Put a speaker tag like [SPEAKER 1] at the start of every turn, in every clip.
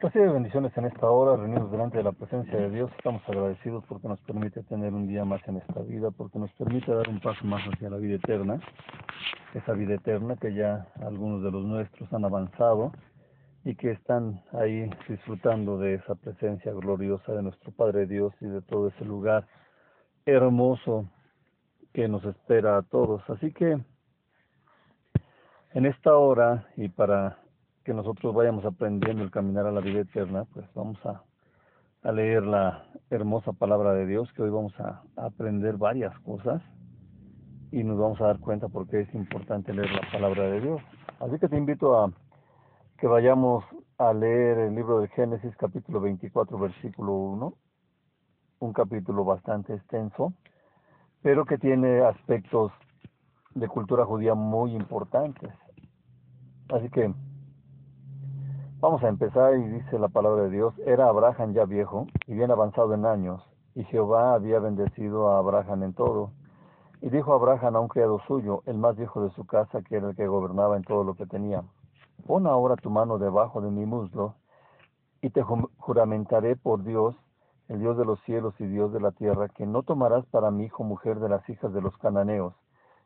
[SPEAKER 1] Recibe bendiciones en esta hora, reunidos delante de la presencia de Dios. Estamos agradecidos porque nos permite tener un día más en esta vida, porque nos permite dar un paso más hacia la vida eterna. Esa vida eterna que ya algunos de los nuestros han avanzado y que están ahí disfrutando de esa presencia gloriosa de nuestro Padre Dios y de todo ese lugar hermoso que nos espera a todos. Así que en esta hora y para que nosotros vayamos aprendiendo el caminar a la vida eterna, pues vamos a, leer la hermosa palabra de Dios, que hoy vamos a, aprender varias cosas y nos vamos a dar cuenta por qué es importante leer la palabra de Dios. Así que te invito a que vayamos a leer el libro de Génesis capítulo 24 versículo 1, un capítulo bastante extenso, pero que tiene aspectos de cultura judía muy importantes. Así que Vamos a empezar y dice la palabra de Dios, era Abraham ya viejo y bien avanzado en años, y Jehová había bendecido a Abraham en todo. Y dijo Abraham a un criado suyo, el más viejo de su casa, que era el que gobernaba en todo lo que tenía, pon ahora tu mano debajo de mi muslo, y te juramentaré por Dios, el Dios de los cielos y Dios de la tierra, que no tomarás para mi hijo mujer de las hijas de los cananeos,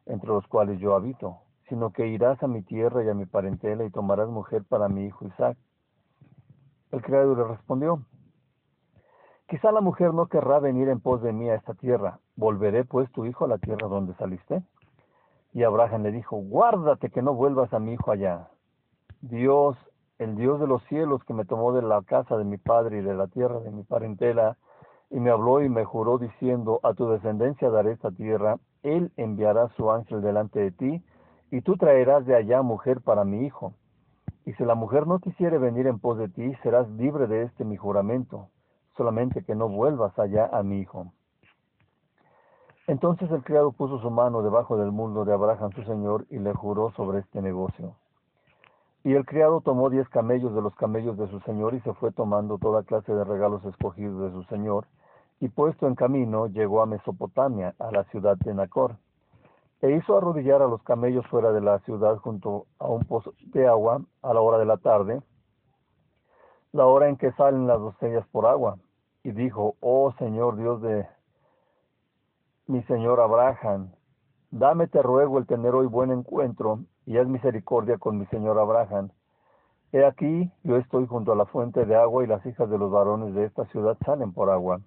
[SPEAKER 1] entre los cuales yo habito, sino que irás a mi tierra y a mi parentela y tomarás mujer para mi hijo Isaac. El criado le respondió, quizá la mujer no querrá venir en pos de mí a esta tierra, volveré pues tu hijo a la tierra donde saliste. Y Abraham le dijo, guárdate que no vuelvas a mi hijo allá. Dios, el Dios de los cielos que me tomó de la casa de mi padre y de la tierra de mi parentela, y me habló y me juró diciendo, a tu descendencia daré esta tierra, él enviará su ángel delante de ti, y tú traerás de allá mujer para mi hijo. Y si la mujer no quisiere venir en pos de ti, serás libre de este mi juramento, solamente que no vuelvas allá a mi hijo. Entonces el criado puso su mano debajo del mundo de Abraham su señor y le juró sobre este negocio. Y el criado tomó diez camellos de los camellos de su señor y se fue tomando toda clase de regalos escogidos de su señor, y puesto en camino llegó a Mesopotamia, a la ciudad de Nacor e hizo arrodillar a los camellos fuera de la ciudad junto a un pozo de agua a la hora de la tarde, la hora en que salen las doncellas por agua, y dijo, oh Señor Dios de mi Señor Abraham, dame te ruego el tener hoy buen encuentro, y haz misericordia con mi Señor Abraham. He aquí, yo estoy junto a la fuente de agua, y las hijas de los varones de esta ciudad salen por agua.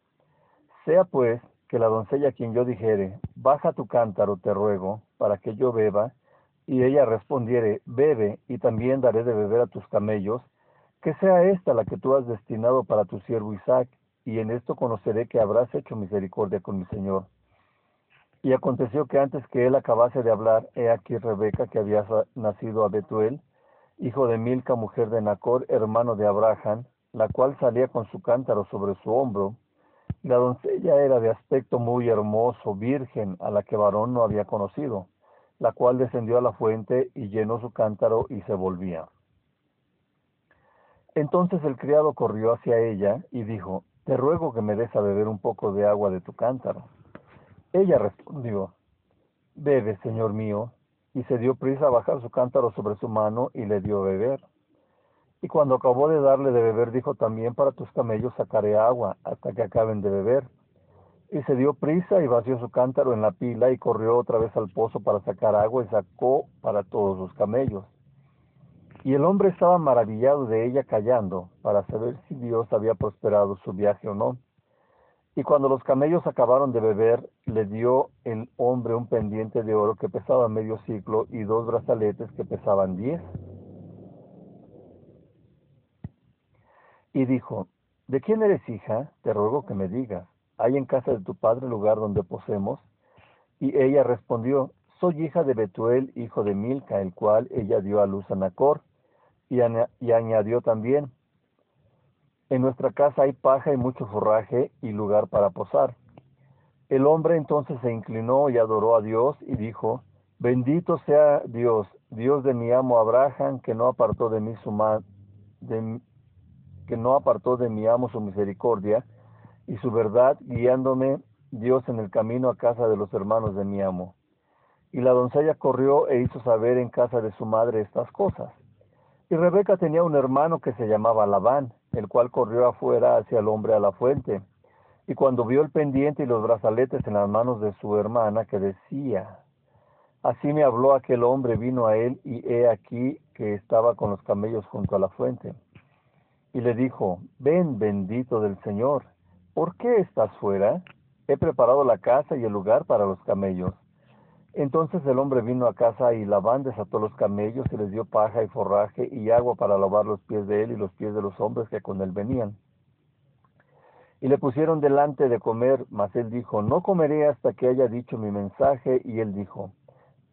[SPEAKER 1] Sea pues que la doncella a quien yo dijere, baja tu cántaro, te ruego, para que yo beba, y ella respondiere, bebe, y también daré de beber a tus camellos, que sea esta la que tú has destinado para tu siervo Isaac, y en esto conoceré que habrás hecho misericordia con mi Señor. Y aconteció que antes que él acabase de hablar, he aquí Rebeca, que había nacido a Betuel, hijo de Milca, mujer de Nacor, hermano de Abraham, la cual salía con su cántaro sobre su hombro, la doncella era de aspecto muy hermoso, virgen, a la que varón no había conocido, la cual descendió a la fuente y llenó su cántaro y se volvía. Entonces el criado corrió hacia ella y dijo, Te ruego que me des a beber un poco de agua de tu cántaro. Ella respondió, Bebe, señor mío, y se dio prisa a bajar su cántaro sobre su mano y le dio a beber. Y cuando acabó de darle de beber, dijo también, para tus camellos sacaré agua hasta que acaben de beber. Y se dio prisa y vació su cántaro en la pila y corrió otra vez al pozo para sacar agua y sacó para todos sus camellos. Y el hombre estaba maravillado de ella callando, para saber si Dios había prosperado su viaje o no. Y cuando los camellos acabaron de beber, le dio el hombre un pendiente de oro que pesaba medio ciclo y dos brazaletes que pesaban diez. Y dijo, ¿de quién eres hija? Te ruego que me digas. ¿Hay en casa de tu padre lugar donde posemos? Y ella respondió, soy hija de Betuel, hijo de Milca, el cual ella dio a luz a Nacor. Y, añadió también, en nuestra casa hay paja y mucho forraje y lugar para posar. El hombre entonces se inclinó y adoró a Dios y dijo, Bendito sea Dios, Dios de mi amo Abraham, que no apartó de mí su, mano de, que no apartó de mi amo su misericordia y su verdad, guiándome Dios en el camino a casa de los hermanos de mi amo. Y la doncella corrió e hizo saber en casa de su madre estas cosas. Y Rebeca tenía un hermano que se llamaba Labán, el cual corrió afuera hacia el hombre a la fuente. Y cuando vio el pendiente y los brazaletes en las manos de su hermana, que decía, Así me habló aquel hombre, vino a él, y he aquí que estaba con los camellos junto a la fuente. Y le dijo, Ven, bendito del Señor, ¿por qué estás fuera? He preparado la casa y el lugar para los camellos. Entonces el hombre vino a casa y Labán desató los camellos y les dio paja y forraje y agua para lavar los pies de él y los pies de los hombres que con él venían. Y le pusieron delante de comer, mas él dijo, no comeré hasta que haya dicho mi mensaje. Y él dijo,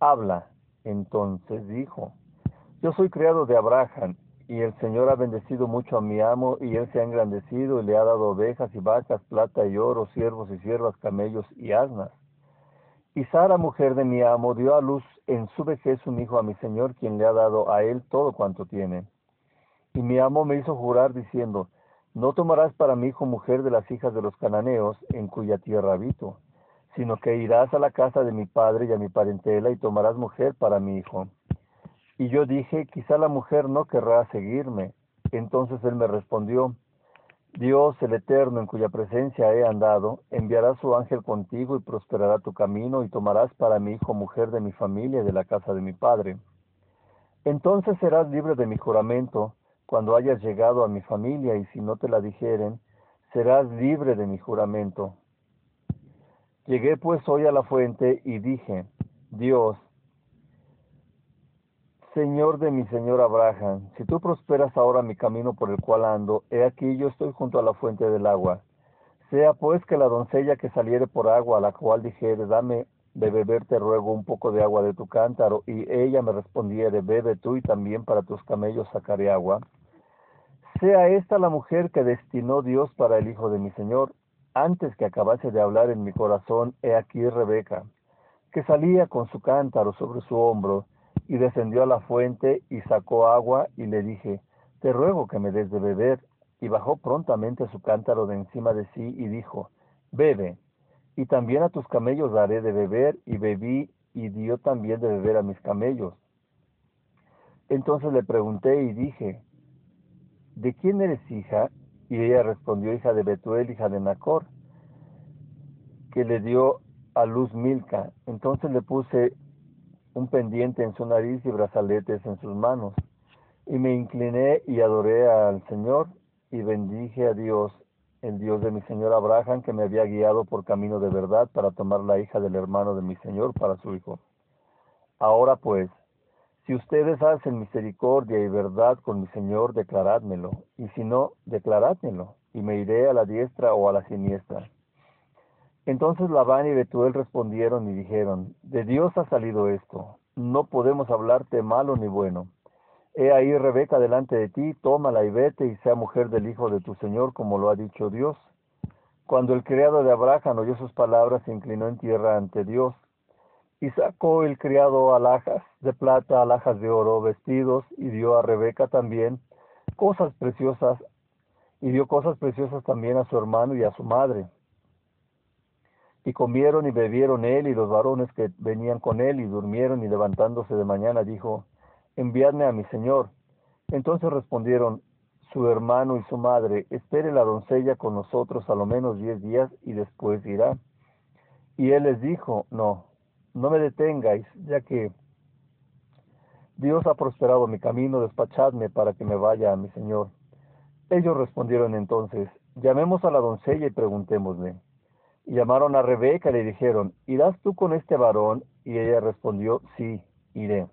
[SPEAKER 1] habla. Entonces dijo, yo soy criado de Abraham, y el Señor ha bendecido mucho a mi amo, y él se ha engrandecido y le ha dado ovejas y vacas, plata y oro, siervos y siervas, camellos y asnas. Y Sara, mujer de mi amo, dio a luz en su vejez un hijo a mi Señor, quien le ha dado a él todo cuanto tiene. Y mi amo me hizo jurar diciendo, no tomarás para mi hijo mujer de las hijas de los cananeos, en cuya tierra habito, sino que irás a la casa de mi padre y a mi parentela y tomarás mujer para mi hijo. Y yo dije, quizá la mujer no querrá seguirme. Entonces él me respondió, Dios el Eterno, en cuya presencia he andado, enviará su ángel contigo y prosperará tu camino y tomarás para mi hijo mujer de mi familia y de la casa de mi padre. Entonces serás libre de mi juramento cuando hayas llegado a mi familia y si no te la dijeren, serás libre de mi juramento. Llegué pues hoy a la fuente y dije, Dios, Señor de mi Señor Abraham, si tú prosperas ahora mi camino por el cual ando, he aquí yo estoy junto a la fuente del agua. Sea pues que la doncella que saliere por agua, a la cual dijere, dame de beber te ruego un poco de agua de tu cántaro, y ella me respondiere, bebe tú y también para tus camellos sacaré agua. Sea esta la mujer que destinó Dios para el hijo de mi Señor, antes que acabase de hablar en mi corazón, he aquí Rebeca, que salía con su cántaro sobre su hombro, y descendió a la fuente y sacó agua y le dije, te ruego que me des de beber. Y bajó prontamente su cántaro de encima de sí y dijo, bebe, y también a tus camellos daré de beber, y bebí y dio también de beber a mis camellos. Entonces le pregunté y dije, ¿de quién eres hija? Y ella respondió, hija de Betuel, hija de Nacor, que le dio a luz Milca. Entonces le puse un pendiente en su nariz y brazaletes en sus manos. Y me incliné y adoré al Señor y bendije a Dios, el Dios de mi Señor Abraham, que me había guiado por camino de verdad para tomar la hija del hermano de mi Señor para su hijo. Ahora pues, si ustedes hacen misericordia y verdad con mi Señor, declarádmelo, y si no, declarádmelo, y me iré a la diestra o a la siniestra. Entonces Labán y Betuel respondieron y dijeron, de Dios ha salido esto, no podemos hablarte malo ni bueno. He ahí Rebeca delante de ti, tómala y vete y sea mujer del hijo de tu Señor, como lo ha dicho Dios. Cuando el criado de Abraham oyó sus palabras, se inclinó en tierra ante Dios. Y sacó el criado alhajas de plata, alhajas de oro, vestidos, y dio a Rebeca también cosas preciosas, y dio cosas preciosas también a su hermano y a su madre. Y comieron y bebieron él y los varones que venían con él y durmieron y levantándose de mañana dijo, enviadme a mi señor. Entonces respondieron su hermano y su madre, espere la doncella con nosotros a lo menos diez días y después irá. Y él les dijo, no, no me detengáis, ya que Dios ha prosperado mi camino, despachadme para que me vaya a mi señor. Ellos respondieron entonces, llamemos a la doncella y preguntémosle. Llamaron a Rebeca y le dijeron, ¿irás tú con este varón? Y ella respondió, sí, iré.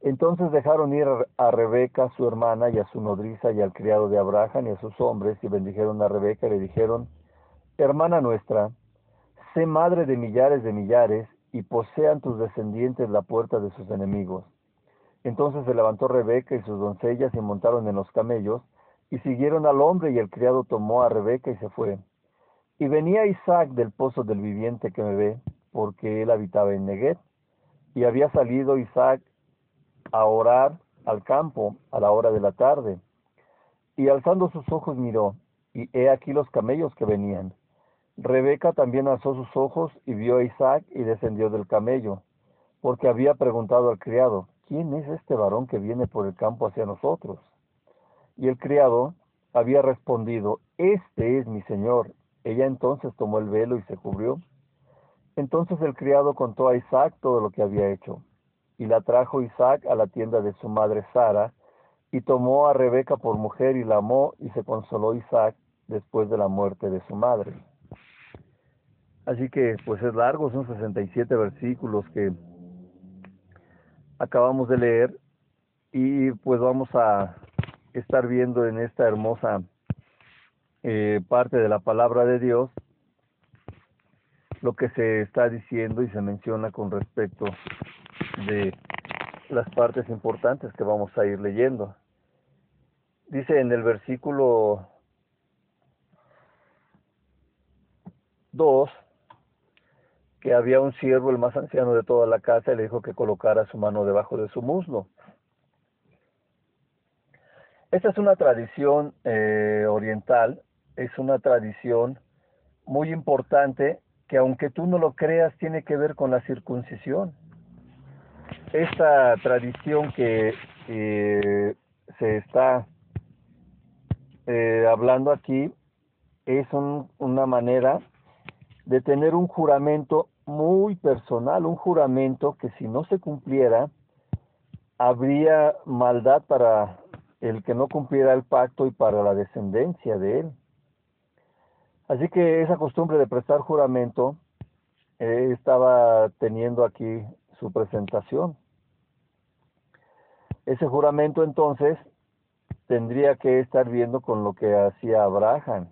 [SPEAKER 1] Entonces dejaron ir a Rebeca, su hermana, y a su nodriza, y al criado de Abraham, y a sus hombres, y bendijeron a Rebeca y le dijeron, Hermana nuestra, sé madre de millares de millares, y posean tus descendientes la puerta de sus enemigos. Entonces se levantó Rebeca y sus doncellas y montaron en los camellos, y siguieron al hombre, y el criado tomó a Rebeca y se fue. Y venía Isaac del pozo del viviente que me ve, porque él habitaba en Neguet, y había salido Isaac a orar al campo a la hora de la tarde. Y alzando sus ojos miró, y he aquí los camellos que venían. Rebeca también alzó sus ojos y vio a Isaac y descendió del camello, porque había preguntado al criado, ¿quién es este varón que viene por el campo hacia nosotros? Y el criado había respondido, Este es mi señor. Ella entonces tomó el velo y se cubrió. Entonces el criado contó a Isaac todo lo que había hecho. Y la trajo Isaac a la tienda de su madre Sara, y tomó a Rebeca por mujer y la amó, y se consoló Isaac después de la muerte de su madre. Así que, pues es largo, son 67 versículos que acabamos de leer, y pues vamos a estar viendo en esta hermosa eh, parte de la palabra de Dios lo que se está diciendo y se menciona con respecto de las partes importantes que vamos a ir leyendo. Dice en el versículo 2 que había un siervo, el más anciano de toda la casa, y le dijo que colocara su mano debajo de su muslo. Esta es una tradición eh, oriental, es una tradición muy importante que aunque tú no lo creas, tiene que ver con la circuncisión. Esta tradición que se está eh, hablando aquí es una manera de tener un juramento muy personal, un juramento que si no se cumpliera, habría maldad para el que no cumpliera el pacto y para la descendencia de él. Así que esa costumbre de prestar juramento eh, estaba teniendo aquí su presentación. Ese juramento entonces tendría que estar viendo con lo que hacía Abraham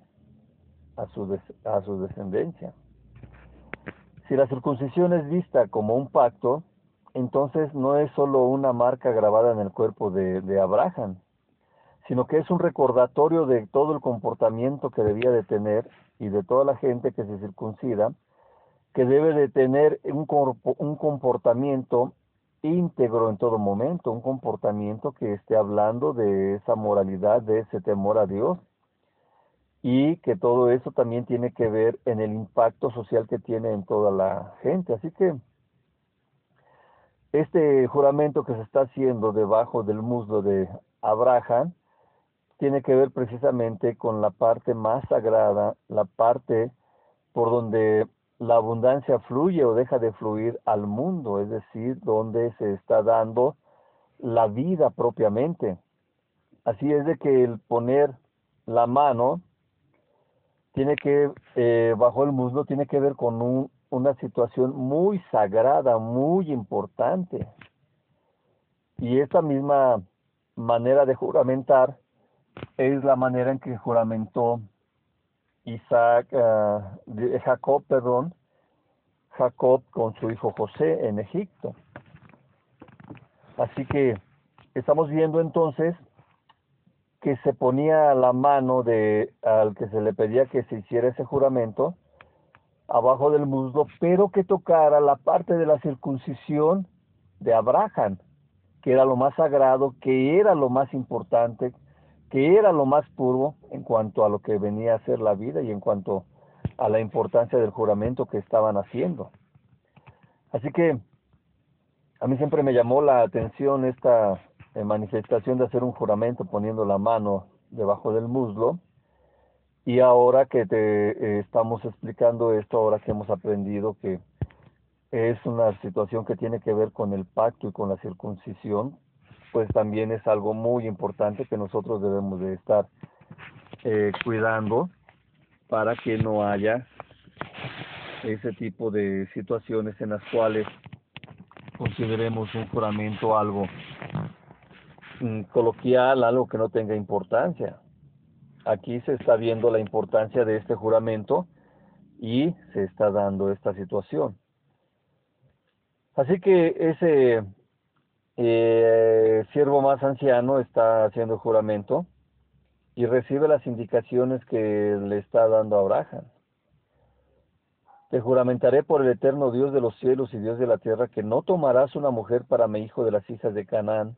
[SPEAKER 1] a su, a su descendencia. Si la circuncisión es vista como un pacto, entonces no es solo una marca grabada en el cuerpo de, de Abraham, sino que es un recordatorio de todo el comportamiento que debía de tener y de toda la gente que se circuncida, que debe de tener un, un comportamiento íntegro en todo momento, un comportamiento que esté hablando de esa moralidad, de ese temor a Dios, y que todo eso también tiene que ver en el impacto social que tiene en toda la gente. Así que este juramento que se está haciendo debajo del muslo de Abraham tiene que ver precisamente con la parte más sagrada, la parte por donde la abundancia fluye o deja de fluir al mundo, es decir, donde se está dando la vida propiamente. Así es de que el poner la mano tiene que, eh, bajo el muslo, tiene que ver con una situación muy sagrada, muy importante. Y esta misma manera de juramentar es la manera en que juramentó Isaac, uh, Jacob, perdón, Jacob con su hijo José en Egipto. Así que estamos viendo entonces que se ponía la mano de al que se le pedía que se hiciera ese juramento abajo del muslo, pero que tocara la parte de la circuncisión de Abraham, que era lo más sagrado, que era lo más importante, que era lo más puro en cuanto a lo que venía a ser la vida y en cuanto a la importancia del juramento que estaban haciendo. Así que a mí siempre me llamó la atención esta eh, manifestación de hacer un juramento poniendo la mano debajo del muslo. Y ahora que te eh, estamos explicando esto, ahora que hemos aprendido que es una situación que tiene que ver con el pacto y con la circuncisión, pues también es algo muy importante que nosotros debemos de estar eh, cuidando para que no haya ese tipo de situaciones en las cuales consideremos un juramento algo mm, coloquial, algo que no tenga importancia. Aquí se está viendo la importancia de este juramento y se está dando esta situación. Así que ese eh, siervo más anciano está haciendo juramento y recibe las indicaciones que le está dando Abraham. Te juramentaré por el eterno Dios de los cielos y Dios de la tierra que no tomarás una mujer para mi hijo de las hijas de Canaán,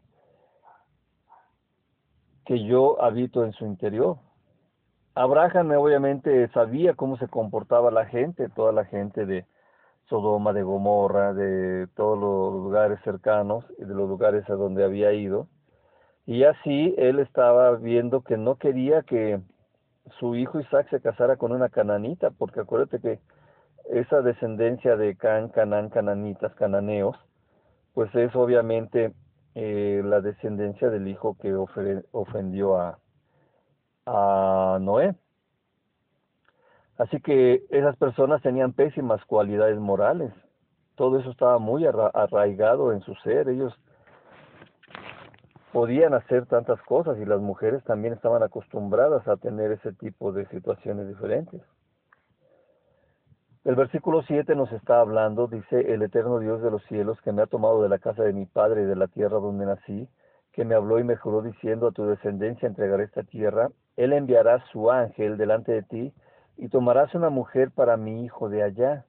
[SPEAKER 1] que yo habito en su interior. Abraham obviamente sabía cómo se comportaba la gente, toda la gente de, Sodoma, de Gomorra, de todos los lugares cercanos y de los lugares a donde había ido. Y así él estaba viendo que no quería que su hijo Isaac se casara con una cananita, porque acuérdate que esa descendencia de Can, Canán, cananitas, cananeos, pues es obviamente eh, la descendencia del hijo que ofendió a, a Noé. Así que esas personas tenían pésimas cualidades morales. Todo eso estaba muy arraigado en su ser. Ellos podían hacer tantas cosas y las mujeres también estaban acostumbradas a tener ese tipo de situaciones diferentes. El versículo 7 nos está hablando, dice, el eterno Dios de los cielos, que me ha tomado de la casa de mi padre y de la tierra donde nací, que me habló y me juró diciendo, a tu descendencia entregaré esta tierra, él enviará su ángel delante de ti, y tomarás una mujer para mi hijo de allá.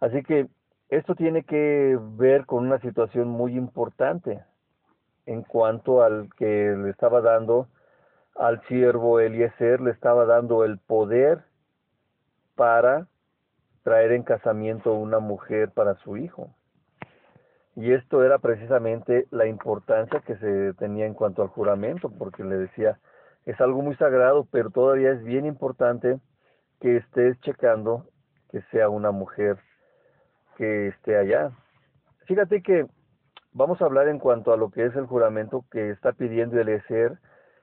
[SPEAKER 1] Así que esto tiene que ver con una situación muy importante en cuanto al que le estaba dando al siervo Eliezer, le estaba dando el poder para traer en casamiento una mujer para su hijo. Y esto era precisamente la importancia que se tenía en cuanto al juramento, porque le decía, es algo muy sagrado, pero todavía es bien importante que estés checando que sea una mujer que esté allá. Fíjate que Vamos a hablar en cuanto a lo que es el juramento que está pidiendo el ser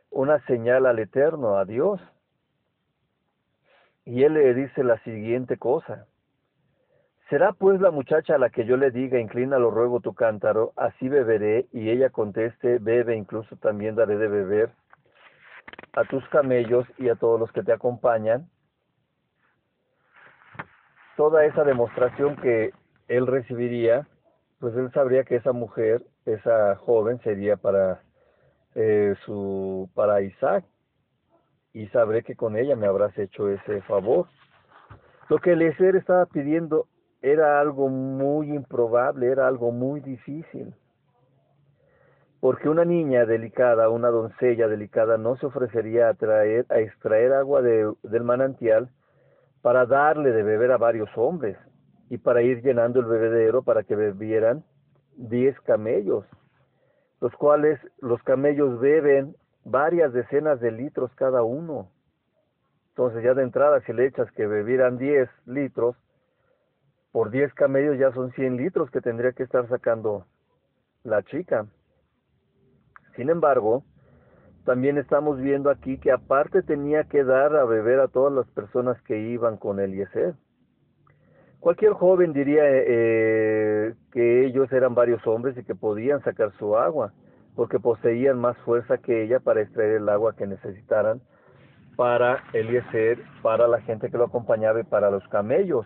[SPEAKER 1] una señal al Eterno, a Dios. Y él le dice la siguiente cosa. ¿Será pues la muchacha a la que yo le diga, inclina lo ruego tu cántaro, así beberé? Y ella conteste, bebe, incluso también daré de beber a tus camellos y a todos los que te acompañan. Toda esa demostración que él recibiría pues él sabría que esa mujer, esa joven sería para eh, su para Isaac y sabré que con ella me habrás hecho ese favor. Lo que Eliezer estaba pidiendo era algo muy improbable, era algo muy difícil. Porque una niña delicada, una doncella delicada, no se ofrecería a, traer, a extraer agua de, del manantial para darle de beber a varios hombres y para ir llenando el bebedero para que bebieran diez camellos, los cuales los camellos beben varias decenas de litros cada uno. Entonces ya de entrada si le echas que bebieran diez litros, por diez camellos ya son cien litros que tendría que estar sacando la chica. Sin embargo, también estamos viendo aquí que aparte tenía que dar a beber a todas las personas que iban con Eliezer. Cualquier joven diría eh, que ellos eran varios hombres y que podían sacar su agua, porque poseían más fuerza que ella para extraer el agua que necesitaran para Eliezer, para la gente que lo acompañaba y para los camellos.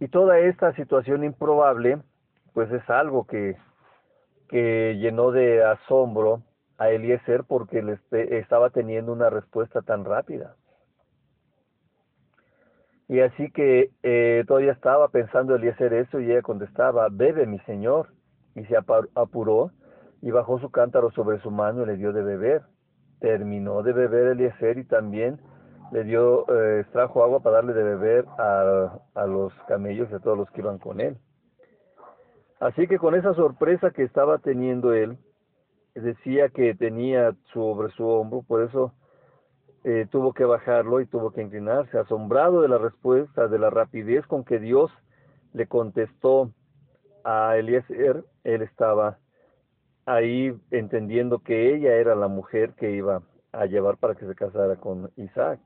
[SPEAKER 1] Y toda esta situación improbable, pues es algo que, que llenó de asombro a Eliezer porque le estaba teniendo una respuesta tan rápida. Y así que eh, todavía estaba pensando Eliezer eso y ella contestaba, bebe mi señor. Y se apuró y bajó su cántaro sobre su mano y le dio de beber. Terminó de beber Eliezer y también le dio, eh, extrajo agua para darle de beber a, a los camellos y a todos los que iban con él. Así que con esa sorpresa que estaba teniendo él, decía que tenía sobre su hombro, por eso eh, tuvo que bajarlo y tuvo que inclinarse, asombrado de la respuesta, de la rapidez con que Dios le contestó a Eliezer, él estaba ahí entendiendo que ella era la mujer que iba a llevar para que se casara con Isaac.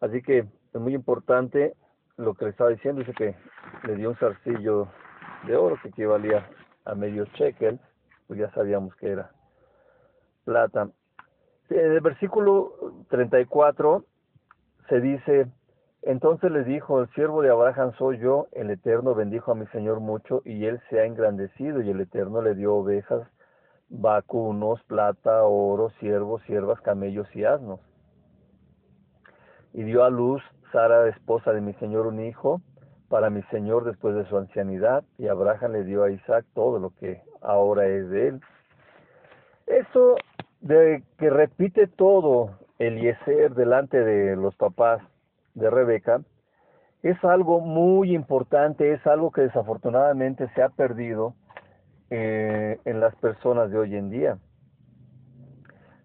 [SPEAKER 1] Así que es muy importante lo que le estaba diciendo, dice que le dio un zarcillo de oro que equivalía a medio shekel, pues ya sabíamos que era plata. En el versículo 34 se dice, entonces les dijo, el siervo de Abraham soy yo, el Eterno bendijo a mi Señor mucho y él se ha engrandecido y el Eterno le dio ovejas, vacunos, plata, oro, siervos, siervas, camellos y asnos. Y dio a luz Sara, esposa de mi Señor, un hijo para mi Señor después de su ancianidad y Abraham le dio a Isaac todo lo que ahora es de él. Eso de que repite todo Eliezer delante de los papás de Rebeca, es algo muy importante, es algo que desafortunadamente se ha perdido eh, en las personas de hoy en día.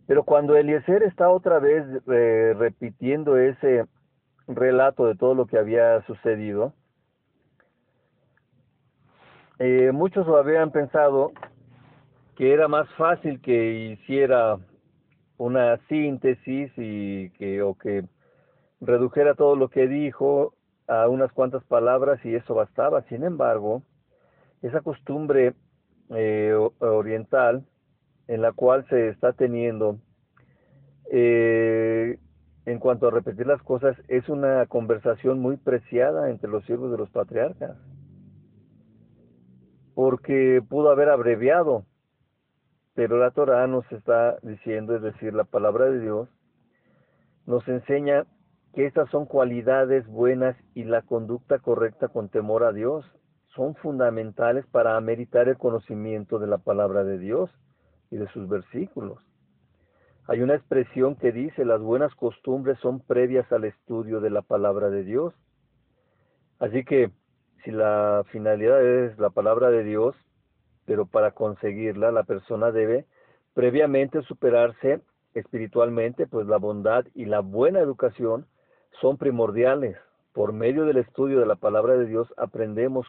[SPEAKER 1] Pero cuando Eliezer está otra vez eh, repitiendo ese relato de todo lo que había sucedido, eh, muchos habían pensado que era más fácil que hiciera una síntesis y que o que redujera todo lo que dijo a unas cuantas palabras y eso bastaba. Sin embargo, esa costumbre eh, oriental en la cual se está teniendo eh, en cuanto a repetir las cosas es una conversación muy preciada entre los siervos de los patriarcas porque pudo haber abreviado pero la Torah nos está diciendo, es decir, la palabra de Dios, nos enseña que estas son cualidades buenas y la conducta correcta con temor a Dios son fundamentales para ameritar el conocimiento de la palabra de Dios y de sus versículos. Hay una expresión que dice, las buenas costumbres son previas al estudio de la palabra de Dios. Así que si la finalidad es la palabra de Dios, pero para conseguirla la persona debe previamente superarse espiritualmente, pues la bondad y la buena educación son primordiales. Por medio del estudio de la palabra de Dios aprendemos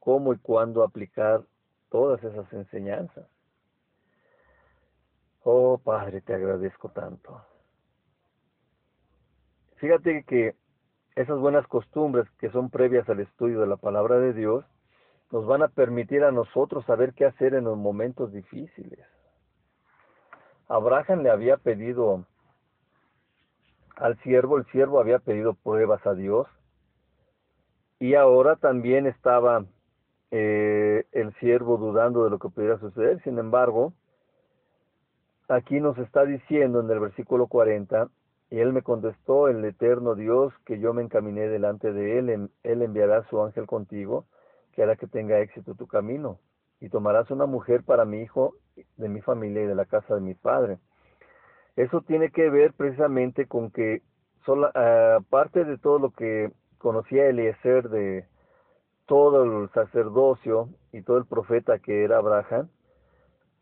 [SPEAKER 1] cómo y cuándo aplicar todas esas enseñanzas. Oh Padre, te agradezco tanto. Fíjate que esas buenas costumbres que son previas al estudio de la palabra de Dios nos van a permitir a nosotros saber qué hacer en los momentos difíciles. Abraham le había pedido al siervo, el siervo había pedido pruebas a Dios y ahora también estaba eh, el siervo dudando de lo que pudiera suceder. Sin embargo, aquí nos está diciendo en el versículo 40, y él me contestó, el eterno Dios, que yo me encaminé delante de él, él enviará su ángel contigo que hará que tenga éxito tu camino. Y tomarás una mujer para mi hijo, de mi familia y de la casa de mi padre. Eso tiene que ver precisamente con que, sola, aparte de todo lo que conocía Eliezer de todo el sacerdocio y todo el profeta que era Abraham,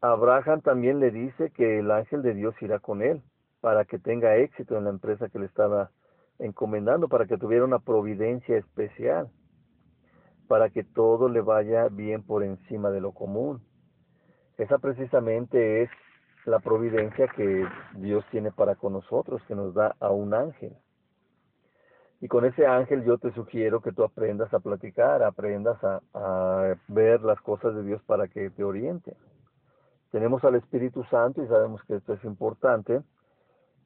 [SPEAKER 1] Abraham también le dice que el ángel de Dios irá con él para que tenga éxito en la empresa que le estaba encomendando, para que tuviera una providencia especial para que todo le vaya bien por encima de lo común. Esa precisamente es la providencia que Dios tiene para con nosotros, que nos da a un ángel. Y con ese ángel yo te sugiero que tú aprendas a platicar, aprendas a, a, ver las cosas de Dios para que te oriente. Tenemos al Espíritu Santo y sabemos que esto es importante.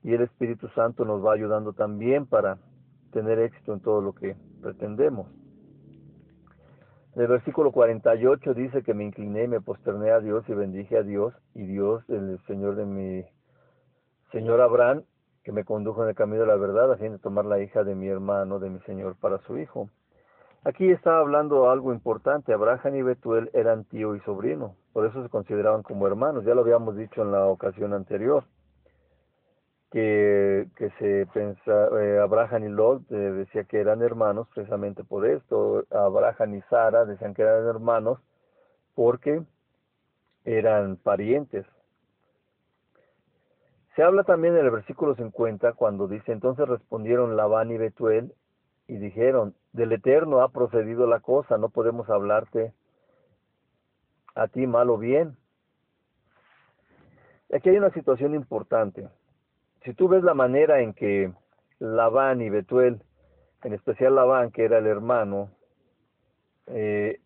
[SPEAKER 1] Y el Espíritu Santo nos va ayudando también para tener éxito en todo lo que pretendemos. En el versículo 48 dice que me incliné y me posterné a Dios y bendije a Dios y Dios, el Señor de mi Señor Abraham, que me condujo en el camino de la verdad a fin de tomar la hija de mi hermano, de mi Señor, para su hijo. Aquí estaba hablando algo importante. Abraham y Betuel eran tío y sobrino, por eso se consideraban como hermanos. Ya lo habíamos dicho en la ocasión anterior que, que se pensa, eh, Abraham y Lot eh, decía que eran hermanos precisamente por esto, Abraham y Sara decían que eran hermanos porque eran parientes. Se habla también en el versículo 50 cuando dice, entonces respondieron Labán y Betuel y dijeron, del Eterno ha procedido la cosa, no podemos hablarte a ti mal o bien. Aquí hay una situación importante si tú ves la manera en que Labán y Betuel, en especial Labán, que era el hermano, eh,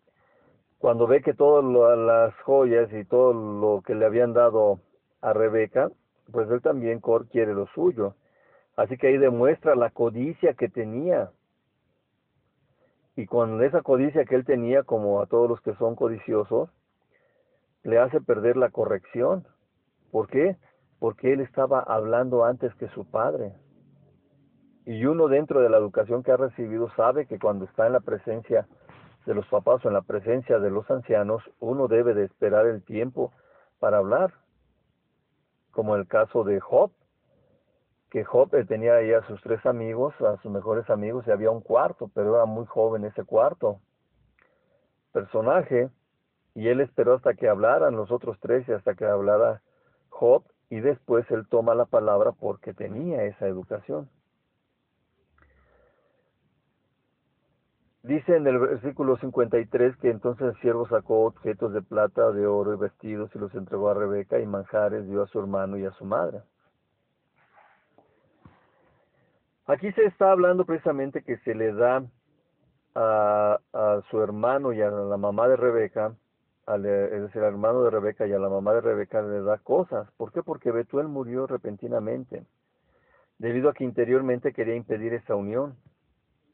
[SPEAKER 1] cuando ve que todas las joyas y todo lo que le habían dado a Rebeca, pues él también quiere lo suyo. Así que ahí demuestra la codicia que tenía. Y con esa codicia que él tenía, como a todos los que son codiciosos, le hace perder la corrección. ¿Por qué? Porque él estaba hablando antes que su padre. Y uno dentro de la educación que ha recibido sabe que cuando está en la presencia de los papás o en la presencia de los ancianos, uno debe de esperar el tiempo para hablar. Como el caso de Job, que Job tenía ahí a sus tres amigos, a sus mejores amigos, y había un cuarto, pero era muy joven ese cuarto personaje, y él esperó hasta que hablaran los otros tres y hasta que hablara Job y después él toma la palabra porque tenía esa educación. Dice en el versículo 53 que entonces el siervo sacó objetos de plata, de oro y vestidos y los entregó a Rebeca y manjares dio a su hermano y a su madre. Aquí se está hablando precisamente que se le da a, a su hermano y a la mamá de Rebeca, al, es decir, al hermano de Rebeca y a la mamá de Rebeca le da cosas. ¿Por qué? Porque Betuel murió repentinamente, debido a que interiormente quería impedir esa unión.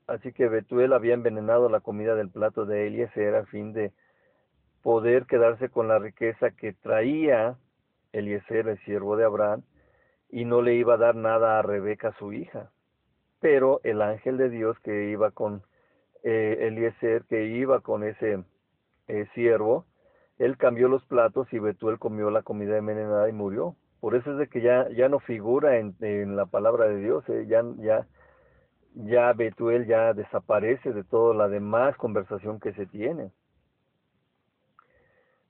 [SPEAKER 1] Así que Betuel había envenenado la comida del plato de Eliezer a fin de poder quedarse con la riqueza que traía Eliezer, el siervo de Abraham, y no le iba a dar nada a Rebeca, su hija. Pero el ángel de Dios que iba con eh, Eliezer, que iba con ese eh, siervo, él cambió los platos y Betuel comió la comida envenenada y murió. Por eso es de que ya, ya no figura en, la palabra de Dios, eh, ya, ya ya Betuel ya desaparece de toda la demás conversación que se tiene.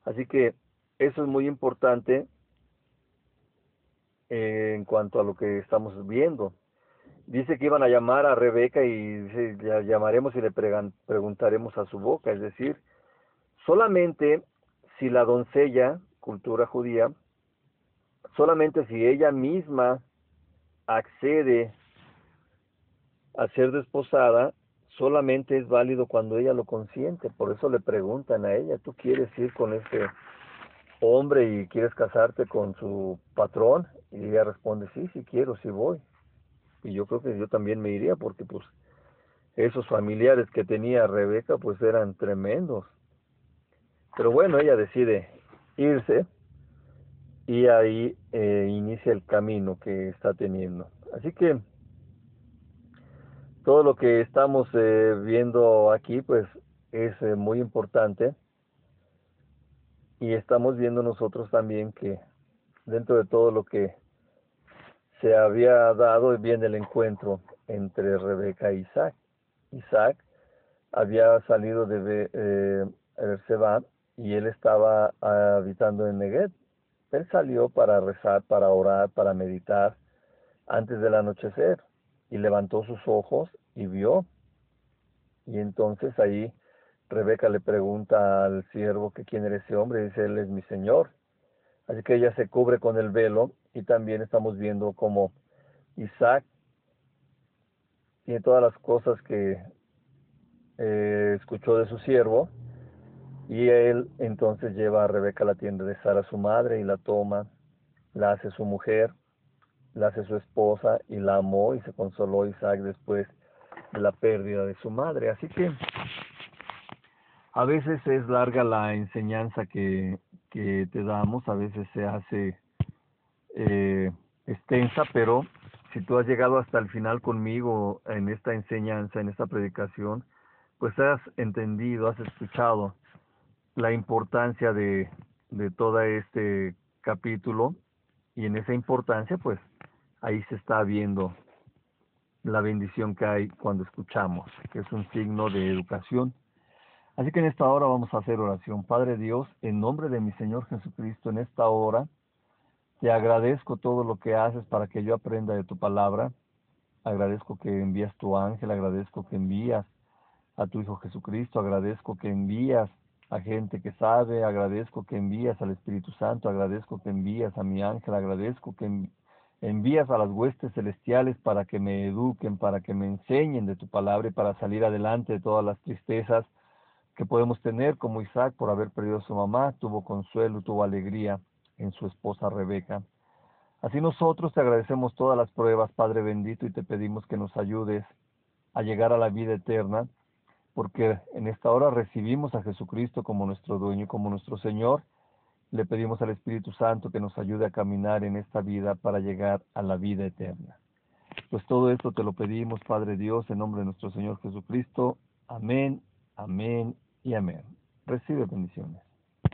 [SPEAKER 1] Así que eso es muy importante eh, en cuanto a lo que estamos viendo. Dice que iban a llamar a Rebeca y dice, la llamaremos y le preguntaremos a su boca. Es decir, solamente si la doncella, cultura judía, solamente si ella misma accede a ser desposada solamente es válido cuando ella lo consiente. Por eso le preguntan a ella, ¿tú quieres ir con este hombre y quieres casarte con su patrón? Y ella responde, sí, sí quiero, sí voy. Y yo creo que yo también me iría porque pues esos familiares que tenía Rebeca pues eran tremendos. Pero bueno, ella decide irse y ahí eh, inicia el camino que está teniendo. Así que todo lo que estamos eh, viendo aquí pues es eh, muy importante y estamos viendo nosotros también que dentro de todo lo que se había dado viene el encuentro entre Rebeca e Isaac. Isaac había salido de eh, y él estaba habitando en Negev. Él salió para rezar, para orar, para meditar antes del anochecer y levantó sus ojos y vio. Y entonces ahí Rebeca le pregunta al siervo que quién era ese hombre y dice, él es mi señor. Así que ella se cubre con el velo y también estamos viendo como Isaac tiene todas las cosas que eh, escuchó de su siervo y él entonces lleva a Rebeca a la tienda de Sara, su madre, y la toma, la hace su mujer la hace su esposa y la amó y se consoló Isaac después de la pérdida de su madre. Así que a veces es larga la enseñanza que, que te damos, a veces se hace eh, extensa, pero si tú has llegado hasta el final conmigo en esta enseñanza, en esta predicación, pues has entendido, has escuchado la importancia de, de todo este capítulo y en esa importancia pues ahí se está viendo la bendición que hay cuando escuchamos, que es un signo de educación. Así que en esta hora vamos a hacer oración. Padre Dios, en nombre de mi Señor Jesucristo, en esta hora, te agradezco todo lo que haces para que yo aprenda de tu palabra. Agradezco que envías tu ángel, agradezco que envías a tu Hijo Jesucristo, agradezco que envías a gente que sabe, agradezco que envías al Espíritu Santo, agradezco que envías a mi ángel, agradezco que envías a las huestes celestiales para que me eduquen, para que me enseñen de tu palabra y para salir adelante de todas las tristezas que podemos tener, como Isaac por haber perdido a su mamá, tuvo consuelo, tuvo alegría en su esposa Rebeca. Así nosotros te agradecemos todas las pruebas, Padre bendito, y te pedimos que nos ayudes a llegar a la vida eterna, porque en esta hora recibimos a Jesucristo como nuestro dueño y como nuestro Señor, le pedimos al Espíritu Santo que nos ayude a caminar en esta vida para llegar a la vida eterna. Pues todo esto te lo pedimos, Padre Dios, en nombre de nuestro Señor Jesucristo. Amén, amén y amén. Recibe bendiciones.